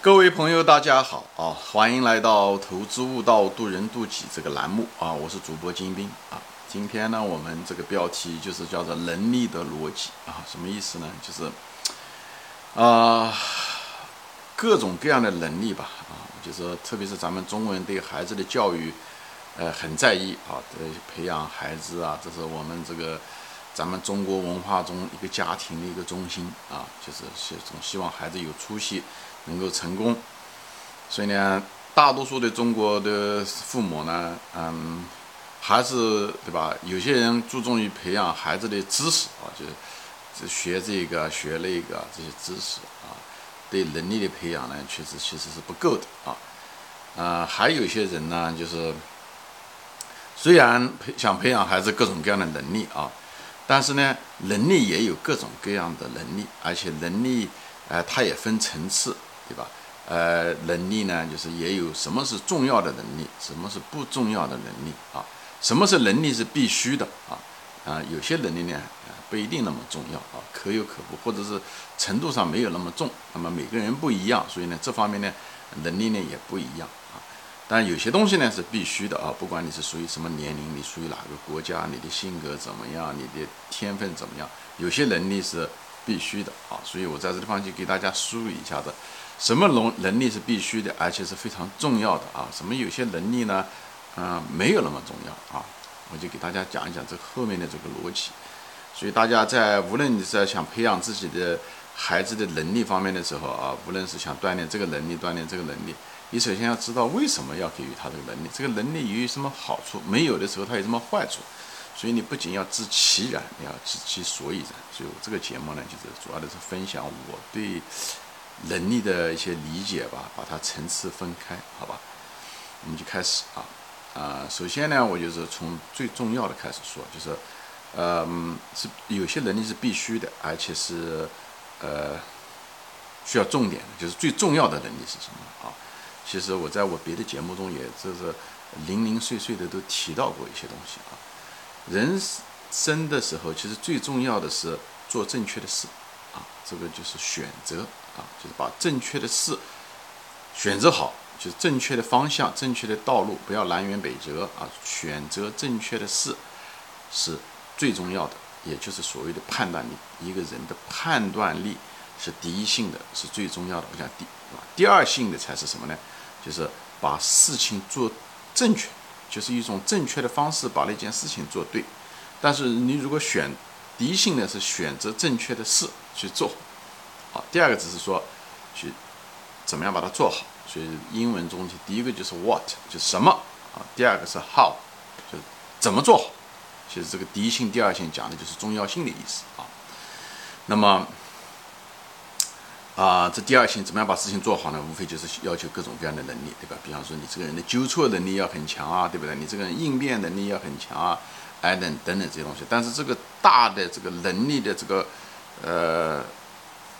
各位朋友，大家好啊！欢迎来到《投资悟道，渡人渡己》这个栏目啊！我是主播金兵啊。今天呢，我们这个标题就是叫做“能力的逻辑”啊，什么意思呢？就是啊，各种各样的能力吧啊，就是特别是咱们中国人对孩子的教育，呃，很在意啊，对培养孩子啊，这是我们这个咱们中国文化中一个家庭的一个中心啊，就是希总希望孩子有出息。能够成功，所以呢，大多数的中国的父母呢，嗯，还是对吧？有些人注重于培养孩子的知识啊，就是学这个学那个这些知识啊，对能力的培养呢，确实其实是不够的啊。啊，还有些人呢，就是虽然培想培养孩子各种各样的能力啊，但是呢，能力也有各种各样的能力，而且能力，呃，它也分层次。对吧？呃，能力呢，就是也有什么是重要的能力，什么是不重要的能力啊？什么是能力是必须的啊？啊，有些能力呢，不一定那么重要啊，可有可无，或者是程度上没有那么重。那么每个人不一样，所以呢，这方面呢，能力呢也不一样啊。但有些东西呢是必须的啊，不管你是属于什么年龄，你属于哪个国家，你的性格怎么样，你的天分怎么样，有些能力是必须的啊。所以我在这地方就给大家梳理一下子。什么能能力是必须的，而且是非常重要的啊？什么有些能力呢？嗯，没有那么重要啊？我就给大家讲一讲这后面的这个逻辑。所以大家在无论你在想培养自己的孩子的能力方面的时候啊，无论是想锻炼这个能力，锻炼这个能力，你首先要知道为什么要给予他这个能力，这个能力有什么好处？没有的时候它有什么坏处？所以你不仅要知其然，你要知其所以然。所以我这个节目呢，就是主要的是分享我对。能力的一些理解吧，把它层次分开，好吧？我们就开始啊啊，首先呢，我就是从最重要的开始说，就是，呃，是有些能力是必须的，而且是呃需要重点的，就是最重要的能力是什么啊？其实我在我别的节目中也就是零零碎碎的都提到过一些东西啊。人生的时候，其实最重要的是做正确的事啊，这个就是选择。啊，就是把正确的事选择好，就是正确的方向、正确的道路，不要南辕北辙啊！选择正确的事是最重要的，也就是所谓的判断力。一个人的判断力是第一性的，是最重要的。我讲第第二性的才是什么呢？就是把事情做正确，就是一种正确的方式把那件事情做对。但是你如果选第一性的是选择正确的事去做。第二个只是说，去怎么样把它做好。所以英文中，第一个就是 what，就什么啊？第二个是 how，就怎么做好。其实这个第一性、第二性讲的就是重要性的意思啊。那么啊，这第二性怎么样把事情做好呢？无非就是要求各种各样的能力，对吧？比方说你这个人的纠错能力要很强啊，对不对？你这个人应变能力要很强啊，哎等等等这些东西。但是这个大的这个能力的这个呃。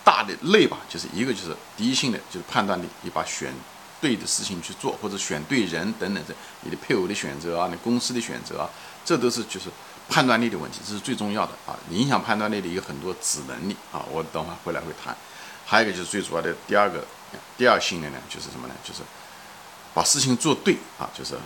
大的类吧，就是一个就是第一性的，就是判断力，你把选对的事情去做，或者选对人等等的，你的配偶的选择啊，你公司的选择啊，这都是就是判断力的问题，这是最重要的啊。影响判断力的有很多子能力啊，我等会回来会谈。还有一个就是最主要的第二个第二性的呢，就是什么呢？就是把事情做对啊，就是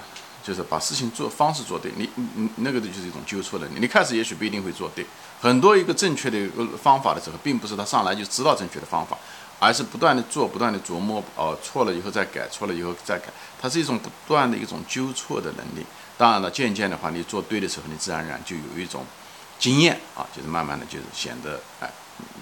就是把事情做方式做对。你你那个的就是一种纠错能力，你开始也许不一定会做对。很多一个正确的一个方法的时候，并不是他上来就知道正确的方法，而是不断的做，不断的琢磨，哦，错了以后再改，错了以后再改，它是一种不断的一种纠错的能力。当然了，渐渐的话，你做对的时候，你自然而然就有一种经验啊，就是慢慢的就是显得哎，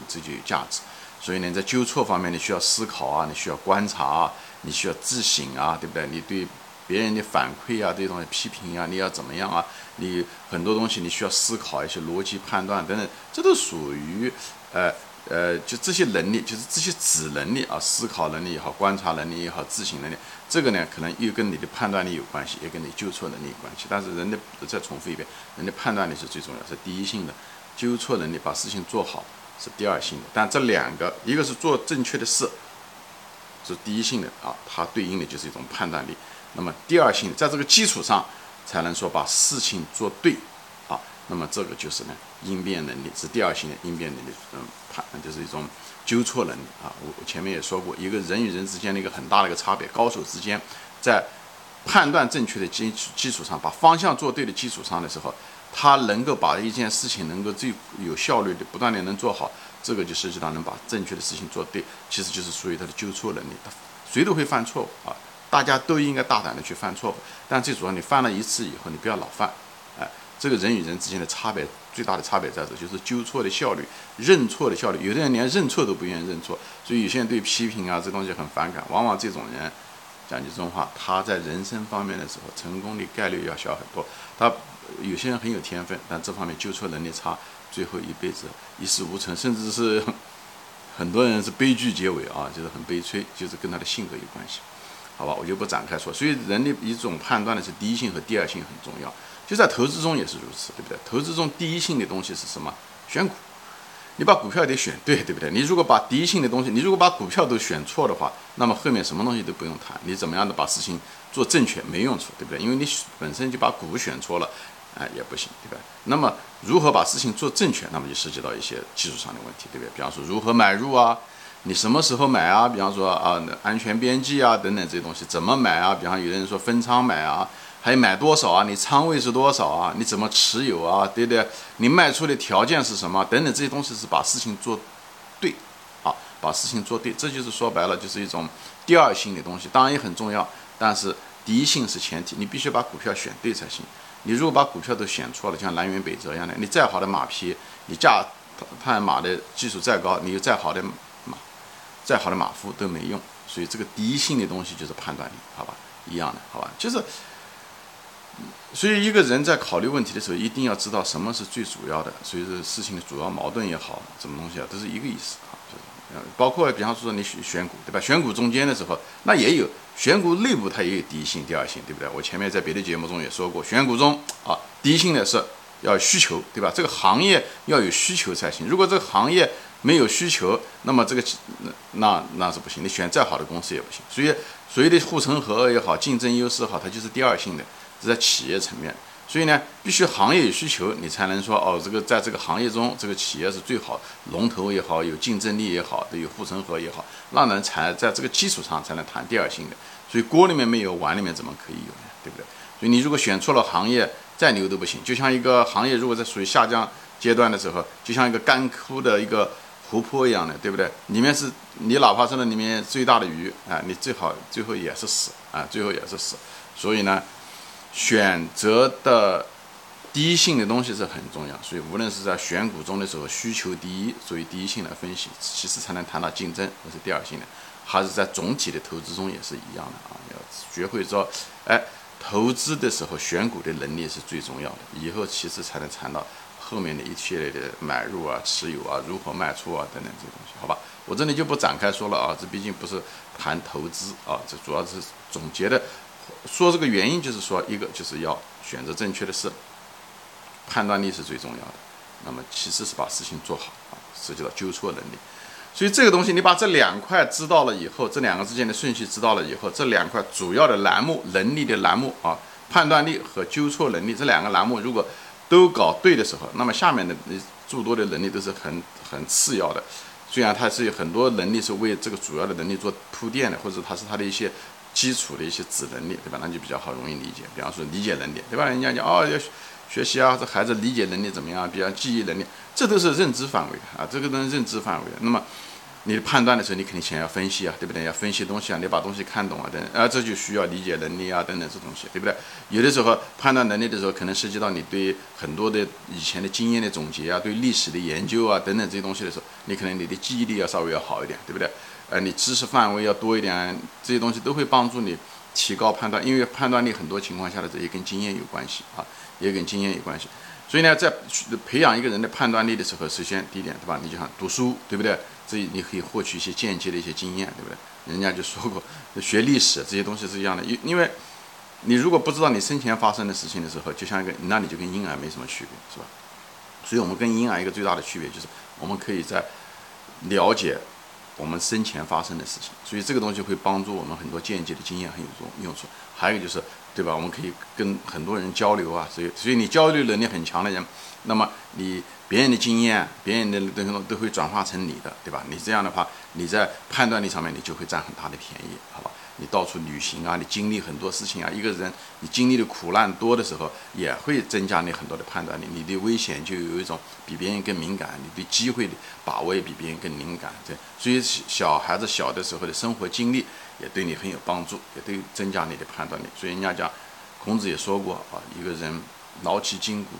这就有价值。所以呢，在纠错方面，你需要思考啊，你需要观察啊，你需要自省啊，对不对？你对。别人的反馈啊，这种批评啊，你要怎么样啊？你很多东西你需要思考一些逻辑判断等等，这都属于呃呃，就这些能力，就是这些子能力啊，思考能力也好，观察能力也好，自省能力，这个呢可能又跟你的判断力有关系，也跟你纠错能力有关系。但是人的再重复一遍，人的判断力是最重要，是第一性的，纠错能力把事情做好是第二性的。但这两个，一个是做正确的事，是第一性的啊，它对应的就是一种判断力。那么第二性，在这个基础上，才能说把事情做对，啊，那么这个就是呢，应变能力是第二性的应变能力，嗯，判就是一种纠错能力啊。我我前面也说过，一个人与人之间的一个很大的一个差别，高手之间在判断正确的基础基础上，把方向做对的基础上的时候，他能够把一件事情能够最有效率的不断的能做好，这个就涉及到能把正确的事情做对，其实就是属于他的纠错能力。他谁都会犯错误啊，大家都应该大胆的去犯错误，但最主要你犯了一次以后，你不要老犯。哎这个人与人之间的差别，最大的差别在这，就是纠错的效率、认错的效率。有的人连认错都不愿意认错，所以有些人对批评啊这东西很反感。往往这种人，讲句真话，他在人生方面的时候，成功的概率要小很多。他有些人很有天分，但这方面纠错能力差，最后一辈子一事无成，甚至是 很多人是悲剧结尾啊，就是很悲催，就是跟他的性格有关系。好吧，我就不展开说。所以人的一种判断的是第一性和第二性很重要。就在投资中也是如此，对不对？投资中第一性的东西是什么？选股，你把股票得选对，对不对？你如果把第一性的东西，你如果把股票都选错的话，那么后面什么东西都不用谈。你怎么样的把事情做正确没用处，对不对？因为你本身就把股选错了，哎，也不行，对吧？那么如何把事情做正确？那么就涉及到一些技术上的问题，对不对？比方说如何买入啊，你什么时候买啊？比方说啊，安全边际啊等等这些东西怎么买啊？比方有的人说分仓买啊。还有买多少啊？你仓位是多少啊？你怎么持有啊？对不对？你卖出的条件是什么？等等这些东西是把事情做对，啊，把事情做对，这就是说白了就是一种第二性的东西，当然也很重要，但是第一性是前提，你必须把股票选对才行。你如果把股票都选错了，像南辕北辙一样的，你再好的马匹，你驾判马的技术再高，你有再好的，再好的马夫都没用。所以这个第一性的东西就是判断力，好吧？一样的，好吧？就是。所以一个人在考虑问题的时候，一定要知道什么是最主要的。所以这事情的主要矛盾也好，什么东西啊，都是一个意思啊。就是，包括比方说你选选股，对吧？选股中间的时候，那也有选股内部它也有第一性、第二性，对不对？我前面在别的节目中也说过，选股中啊，第一性的是要需求，对吧？这个行业要有需求才行。如果这个行业没有需求，那么这个那那是不行。你选再好的公司也不行。所以所谓的护城河也好，竞争优势好，它就是第二性的。是在企业层面，所以呢，必须行业有需求，你才能说哦，这个在这个行业中，这个企业是最好，龙头也好，有竞争力也好，都有护城河也好，那人才在这个基础上才能谈第二性的。所以锅里面没有，碗里面怎么可以有呢？对不对？所以你如果选错了行业，再牛都不行。就像一个行业如果在属于下降阶段的时候，就像一个干枯的一个湖泊一样的，对不对？里面是你哪怕是那里面最大的鱼啊，你最好最后也是死啊，最后也是死。所以呢。选择的第一性的东西是很重要，所以无论是在选股中的时候，需求第一，所以第一性来分析，其实才能谈到竞争，那是第二性的，还是在总体的投资中也是一样的啊，要学会说，哎，投资的时候选股的能力是最重要的，以后其实才能谈到后面的一系列的买入啊、持有啊、如何卖出啊等等这些东西，好吧？我这里就不展开说了啊，这毕竟不是谈投资啊，这主要是总结的。说这个原因就是说，一个就是要选择正确的事，判断力是最重要的。那么其次是把事情做好啊，涉及到纠错能力。所以这个东西你把这两块知道了以后，这两个之间的顺序知道了以后，这两块主要的栏目能力的栏目啊，判断力和纠错能力这两个栏目如果都搞对的时候，那么下面的诸多的能力都是很很次要的。虽然它是有很多能力是为这个主要的能力做铺垫的，或者它是它的一些。基础的一些子能力，对吧？那就比较好，容易理解。比方说理解能力，对吧？人家讲哦，要学习啊，这孩子理解能力怎么样？比方记忆能力，这都是认知范围啊，这个都是认知范围。那么你判断的时候，你肯定想要分析啊，对不对？要分析东西啊，你把东西看懂啊，等，啊，这就需要理解能力啊，等等这东西，对不对？有的时候判断能力的时候，可能涉及到你对很多的以前的经验的总结啊，对历史的研究啊，等等这些东西的时候，你可能你的记忆力要稍微要好一点，对不对？呃，你知识范围要多一点，这些东西都会帮助你提高判断，因为判断力很多情况下的这也跟经验有关系啊，也跟经验有关系。所以呢，在培养一个人的判断力的时候，首先第一点，对吧？你就想读书，对不对？这你可以获取一些间接的一些经验，对不对？人家就说过，学历史这些东西是一样的，因因为你如果不知道你生前发生的事情的时候，就像一个，那你就跟婴儿没什么区别，是吧？所以我们跟婴儿一个最大的区别就是，我们可以在了解。我们生前发生的事情，所以这个东西会帮助我们很多间接的经验很有用用处。还有就是对吧？我们可以跟很多人交流啊，所以所以你交流能力很强的人，那么你别人的经验、别人的东西都会转化成你的，对吧？你这样的话，你在判断力上面你就会占很大的便宜，好吧？你到处旅行啊，你经历很多事情啊。一个人你经历的苦难多的时候，也会增加你很多的判断力。你的危险就有一种比别人更敏感，你对机会的把握也比别人更敏感。这所以小孩子小的时候的生活经历也对你很有帮助，也对增加你的判断力。所以人家讲，孔子也说过啊，一个人劳其筋骨，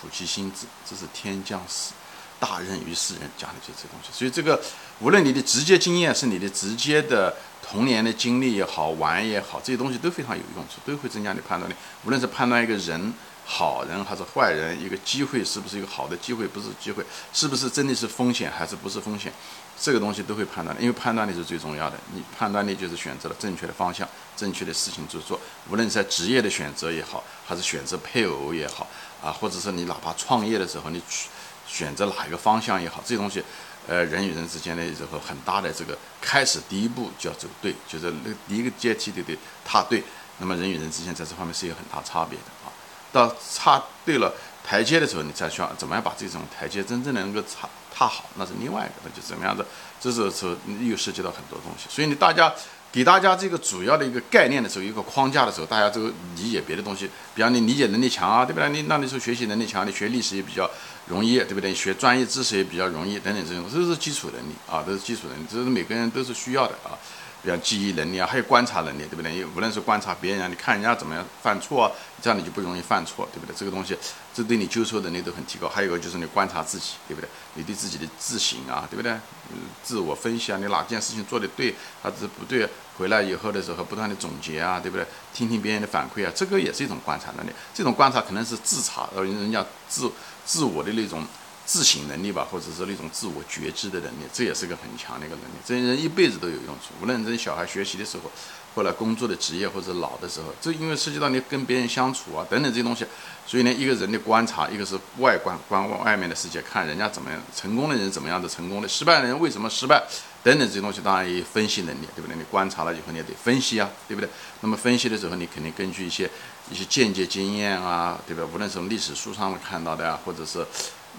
苦其心志，这是天将死，大任于斯人，讲的就是这东西。所以这个无论你的直接经验是你的直接的。童年的经历也好，玩也好，这些东西都非常有用处，都会增加你判断力。无论是判断一个人好人还是坏人，一个机会是不是一个好的机会，不是机会，是不是真的是风险还是不是风险，这个东西都会判断的。因为判断力是最重要的，你判断力就是选择了正确的方向，正确的事情去做。无论是在职业的选择也好，还是选择配偶也好，啊，或者是你哪怕创业的时候，你选择哪一个方向也好，这些东西。呃，人与人之间的这个很大的这个开始，第一步就要走对，就是那第一个阶梯得得踏对。那么人与人之间在这方面是有很大差别的啊。到踏对了台阶的时候，你才需要怎么样把这种台阶真正的能够踏踏好，那是另外一个，那就怎么样的。这时候又涉及到很多东西，所以你大家。给大家这个主要的一个概念的时候，一个框架的时候，大家都理解别的东西。比方你理解能力强啊，对不对？你那你说学习能力强，你学历史也比较容易，对不对？学专业知识也比较容易，等等这种，这是基础能力啊，都是基础能力，这是每个人都是需要的啊。比方记忆能力啊，还有观察能力，对不对？无论是观察别人啊，你看人家怎么样犯错啊，这样你就不容易犯错，对不对？这个东西，这对你纠错能力都很提高。还有一个就是你观察自己，对不对？你对自己的自省啊，对不对？嗯，自我分析啊，你哪件事情做的对还是不对？回来以后的时候，不断的总结啊，对不对？听听别人的反馈啊，这个也是一种观察能力。这种观察可能是自查，呃，人家自自我的那种。自省能力吧，或者是那种自我觉知的能力，这也是个很强的一个能力。这些人一辈子都有用处。无论人小孩学习的时候，或者工作的职业，或者老的时候，这因为涉及到你跟别人相处啊等等这些东西，所以呢，一个人的观察，一个是外观观望外面的世界，看人家怎么样，成功的人怎么样的成功的，失败的人为什么失败，等等这些东西，当然也分析能力，对不对？你观察了以后，你也得分析啊，对不对？那么分析的时候，你肯定根据一些一些间接经验啊，对吧？无论从历史书上看到的啊，或者是。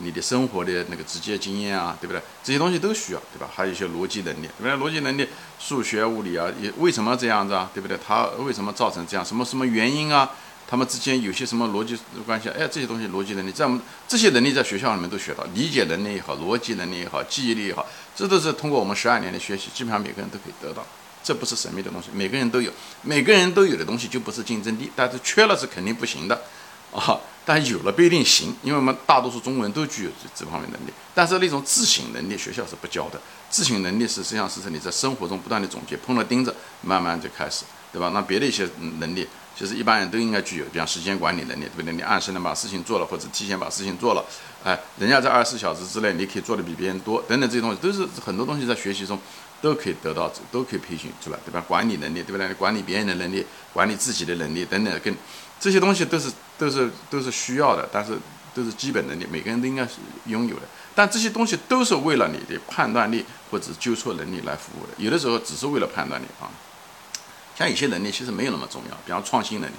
你的生活的那个直接经验啊，对不对？这些东西都需要，对吧？还有一些逻辑能力，对不对？逻辑能力，数学、物理啊，也为什么这样子啊，对不对？它为什么造成这样？什么什么原因啊？他们之间有些什么逻辑关系？哎，这些东西逻辑能力，在我们这些能力在学校里面都学到，理解能力也好，逻辑能力也好，记忆力也好，这都是通过我们十二年的学习，基本上每个人都可以得到。这不是神秘的东西，每个人都有，每个人都有的东西就不是竞争力，但是缺了是肯定不行的。啊，但有了不一定行，因为我们大多数中国人都具有这这方面能力。但是那种自省能力，学校是不教的。自省能力是实际上是你在生活中不断的总结，碰了钉子，慢慢就开始，对吧？那别的一些能力，其实一般人都应该具有，比方时间管理能力，对不对？你按时能把事情做了，或者提前把事情做了，哎，人家在二十四小时之内，你可以做的比别人多，等等这些东西，都是很多东西在学习中都可以得到，都可以培训出来，对吧？管理能力，对不对？管理别人的能力，管理自己的能力，等等，跟。这些东西都是都是都是需要的，但是都是基本能力，每个人都应该是拥有的。但这些东西都是为了你的判断力或者纠错能力来服务的。有的时候只是为了判断力啊，像有些能力其实没有那么重要，比方创新能力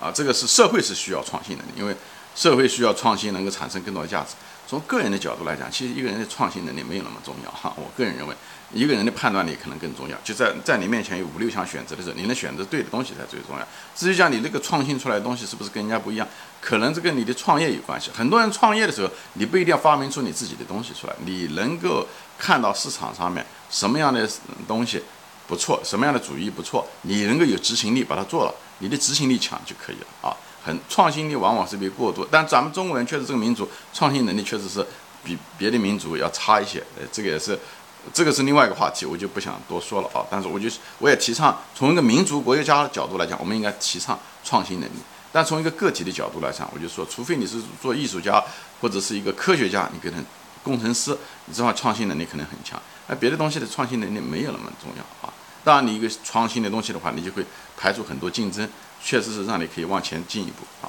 啊，这个是社会是需要创新能力，因为社会需要创新能够产生更多的价值。从个人的角度来讲，其实一个人的创新能力没有那么重要哈。我个人认为。一个人的判断力可能更重要，就在在你面前有五六项选择的时候，你能选择对的东西才最重要。至于讲你那个创新出来的东西是不是跟人家不一样，可能这跟你的创业有关系。很多人创业的时候，你不一定要发明出你自己的东西出来，你能够看到市场上面什么样的东西不错，什么样的主意不错，你能够有执行力把它做了，你的执行力强就可以了啊。很创新力往往是被过多，但咱们中国人确实这个民族创新能力确实是比别的民族要差一些，呃，这个也是。这个是另外一个话题，我就不想多说了啊。但是我就我也提倡，从一个民族国家的角度来讲，我们应该提倡创新能力。但从一个个体的角度来讲，我就说，除非你是做艺术家或者是一个科学家，你可能工程师，你这块创新能力可能很强。那别的东西的创新能力没有那么重要啊。当然，你一个创新的东西的话，你就会排除很多竞争，确实是让你可以往前进一步啊。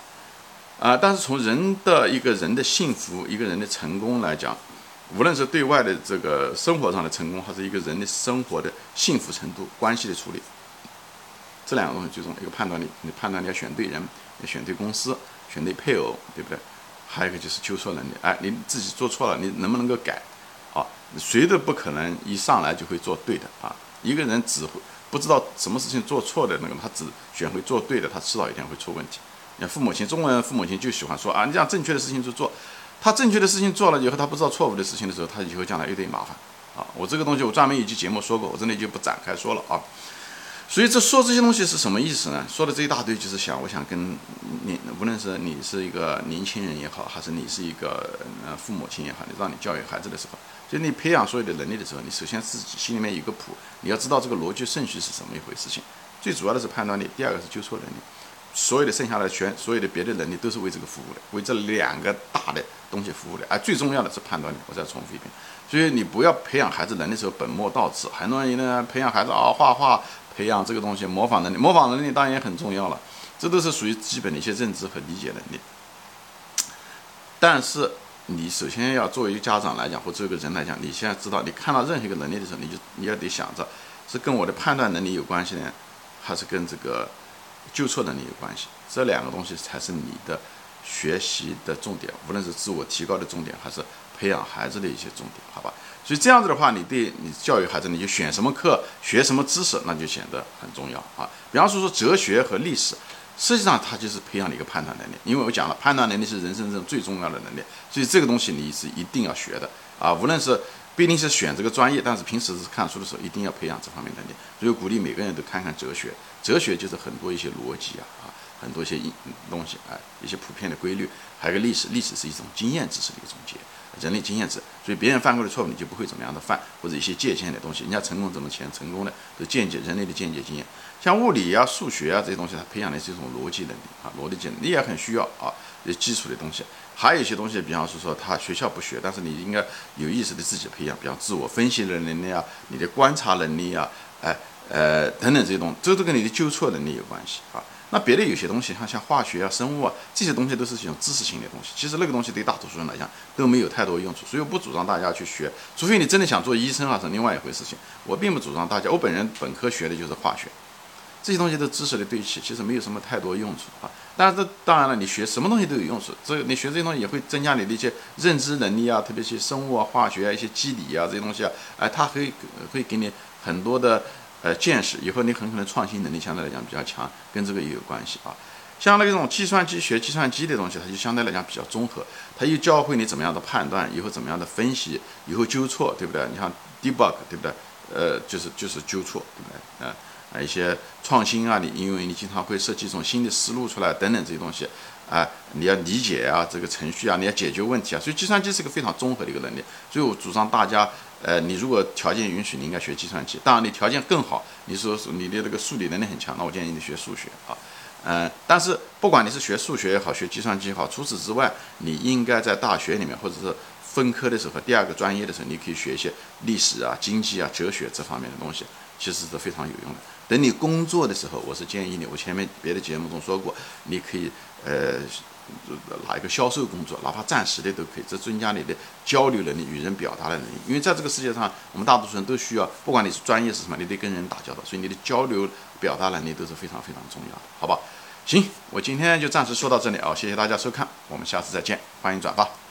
啊，但是从人的一个人的幸福，一个人的成功来讲。无论是对外的这个生活上的成功，还是一个人的生活的幸福程度、关系的处理，这两个东西最终。一个判断力，你判断你要选对人，要选对公司，选对配偶，对不对？还有一个就是纠错能力，哎，你自己做错了，你能不能够改？啊，谁都不可能一上来就会做对的啊。一个人只会不知道什么事情做错的那个，他只选会做对的，他迟早一天会出问题。你看父母亲，中国人父母亲就喜欢说啊，你这样正确的事情去做，他正确的事情做了以后，他不知道错误的事情的时候，他以后将来一堆麻烦啊。我这个东西我专门一期节目说过，我这里就不展开说了啊。所以这说这些东西是什么意思呢？说的这一大堆就是想，我想跟你，无论是你是一个年轻人也好，还是你是一个呃父母亲也好，你让你教育孩子的时候，就你培养所有的能力的时候，你首先自己心里面有个谱，你要知道这个逻辑顺序是什么一回事情。最主要的是判断力，第二个是纠错能力，所有的剩下的全，所有的别的能力都是为这个服务的，为这两个大的东西服务的。而最重要的是判断力，我再重复一遍。所以你不要培养孩子能力的时候本末倒置。很多人呢，培养孩子啊画画。培养这个东西，模仿能力，模仿能力当然也很重要了，这都是属于基本的一些认知和理解能力。但是你首先要作为家长来讲，或作为个人来讲，你现在知道，你看到任何一个能力的时候，你就你要得想着，是跟我的判断能力有关系呢，还是跟这个纠错能力有关系？这两个东西才是你的学习的重点，无论是自我提高的重点，还是培养孩子的一些重点，好吧？所以这样子的话，你对你教育孩子，你就选什么课，学什么知识，那就显得很重要啊。比方说说哲学和历史，实际上它就是培养你一个判断能力。因为我讲了，判断能力是人生中最重要的能力，所以这个东西你是一定要学的啊。无论是不一定是选这个专业，但是平时是看书的时候，一定要培养这方面能力。所以鼓励每个人都看看哲学，哲学就是很多一些逻辑啊啊，很多一些东西啊，一些普遍的规律。还有个历史，历史是一种经验知识的一个总结。人类经验值，所以别人犯过的错误，你就不会怎么样的犯，或者一些借鉴的东西，人家成功怎么前成功的，都间接人类的间接经验。像物理啊、数学啊这些东西，它培养的是一种逻辑能力啊，逻辑能力也很需要啊，这基础的东西。还有一些东西，比方说说他学校不学，但是你应该有意识的自己培养，比方自我分析的能力啊，你的观察能力啊，哎呃等等这些东西，这都跟你的纠错能力有关系啊。那别的有些东西，像像化学啊、生物啊这些东西，都是一种知识性的东西。其实那个东西对大多数人来讲都没有太多用处，所以我不主张大家去学。除非你真的想做医生啊，是另外一回事情。我并不主张大家。我本人本科学的就是化学，这些东西都知识的堆砌，其实没有什么太多用处啊。但是这当然了，你学什么东西都有用处。这个你学这些东西也会增加你的一些认知能力啊，特别是生物啊、化学啊、一些机理啊这些东西啊，哎，它会会给你很多的。呃，见识以后你很可能创新能力相对来讲比较强，跟这个也有关系啊。像那种计算机学计算机的东西，它就相对来讲比较综合，它又教会你怎么样的判断，以后怎么样的分析，以后纠错，对不对？你像 debug，对不对？呃，就是就是纠错，对不对？啊啊，一些创新啊，你因为你经常会设计一种新的思路出来，等等这些东西。啊，你要理解啊，这个程序啊，你要解决问题啊，所以计算机是个非常综合的一个能力。所以我主张大家，呃，你如果条件允许，你应该学计算机。当然，你条件更好，你说你的这个数理能力很强，那我建议你学数学啊。嗯，但是不管你是学数学也好，学计算机也好，除此之外，你应该在大学里面或者是分科的时候，第二个专业的时候，你可以学一些历史啊、经济啊、哲学这方面的东西，其实是非常有用的。等你工作的时候，我是建议你，我前面别的节目中说过，你可以。呃，哪一个销售工作，哪怕暂时的都可以，这增加你的交流能力、与人表达的能力。因为在这个世界上，我们大多数人都需要，不管你是专业是什么，你得跟人打交道，所以你的交流表达能力都是非常非常重要的，好吧？行，我今天就暂时说到这里啊，谢谢大家收看，我们下次再见，欢迎转发。